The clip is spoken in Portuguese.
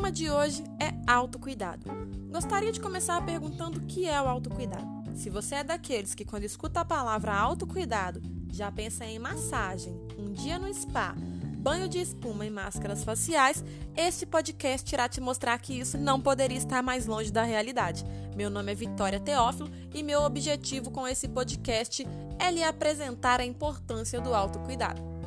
tema de hoje é autocuidado. Gostaria de começar perguntando o que é o autocuidado. Se você é daqueles que, quando escuta a palavra autocuidado, já pensa em massagem, um dia no spa, banho de espuma e máscaras faciais, este podcast irá te mostrar que isso não poderia estar mais longe da realidade. Meu nome é Vitória Teófilo e meu objetivo com esse podcast é lhe apresentar a importância do autocuidado.